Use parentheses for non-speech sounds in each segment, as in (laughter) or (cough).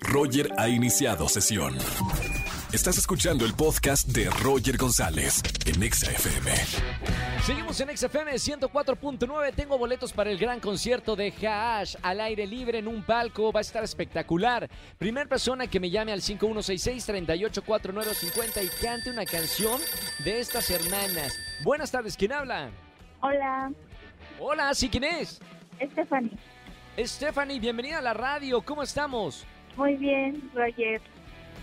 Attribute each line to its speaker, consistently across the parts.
Speaker 1: Roger ha iniciado sesión. Estás escuchando el podcast de Roger González en Exa FM.
Speaker 2: Seguimos en XFM 104.9. Tengo boletos para el gran concierto de Hash al aire libre en un palco. Va a estar espectacular. Primer persona que me llame al 5166-384950 y cante una canción de estas hermanas. Buenas tardes, ¿quién habla?
Speaker 3: Hola,
Speaker 2: Hola, ¿sí quién es?
Speaker 3: Stephanie.
Speaker 2: Stephanie, bienvenida a la radio. ¿Cómo estamos?
Speaker 3: Muy bien, Roger.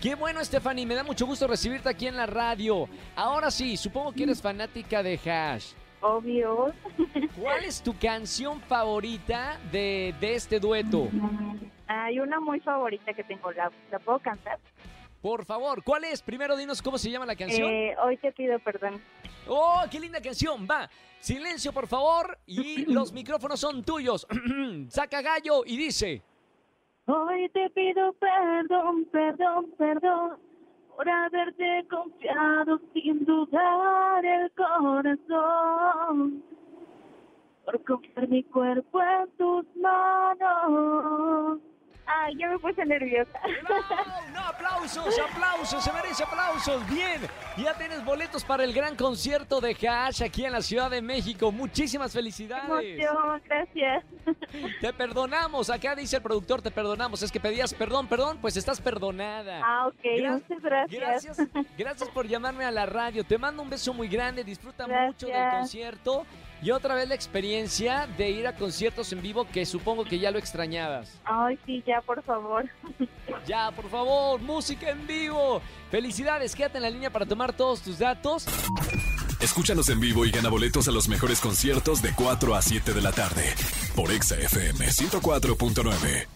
Speaker 2: Qué bueno, Stephanie. Me da mucho gusto recibirte aquí en la radio. Ahora sí, supongo que eres fanática de Hash.
Speaker 3: Obvio. (laughs)
Speaker 2: ¿Cuál es tu canción favorita de, de este dueto?
Speaker 3: Hay una muy favorita que tengo. ¿La, la puedo cantar?
Speaker 2: Por favor, ¿cuál es? Primero dinos cómo se llama la canción.
Speaker 3: Eh, hoy te pido perdón.
Speaker 2: ¡Oh, qué linda canción! Va, silencio por favor y los micrófonos son tuyos. (clears throat) Saca gallo y dice...
Speaker 3: Hoy te pido perdón, perdón, perdón por haberte confiado sin dudar el corazón. Por confiar mi cuerpo en tus manos. Ay, ya me puse nerviosa.
Speaker 2: ¡Bravo! ¡No, aplausos, aplausos! Se merece aplausos. Bien, ya tienes boletos para el gran concierto de Hash aquí en la Ciudad de México. Muchísimas felicidades.
Speaker 3: Emoción, gracias. (laughs)
Speaker 2: Te perdonamos. Acá dice el productor, te perdonamos. Es que pedías perdón, perdón, pues estás perdonada.
Speaker 3: Ah, ok,
Speaker 2: Gra-
Speaker 3: muchas gracias.
Speaker 2: Gracias, gracias por llamarme a la radio. Te mando un beso muy grande. Disfruta mucho del concierto. Y otra vez la experiencia de ir a conciertos en vivo que supongo que ya lo extrañabas.
Speaker 3: Ay, sí, ya, por favor. (laughs)
Speaker 2: Ya, por favor, música en vivo. Felicidades, quédate en la línea para tomar todos tus datos.
Speaker 1: Escúchanos en vivo y gana boletos a los mejores conciertos de 4 a 7 de la tarde por Exa FM 104.9.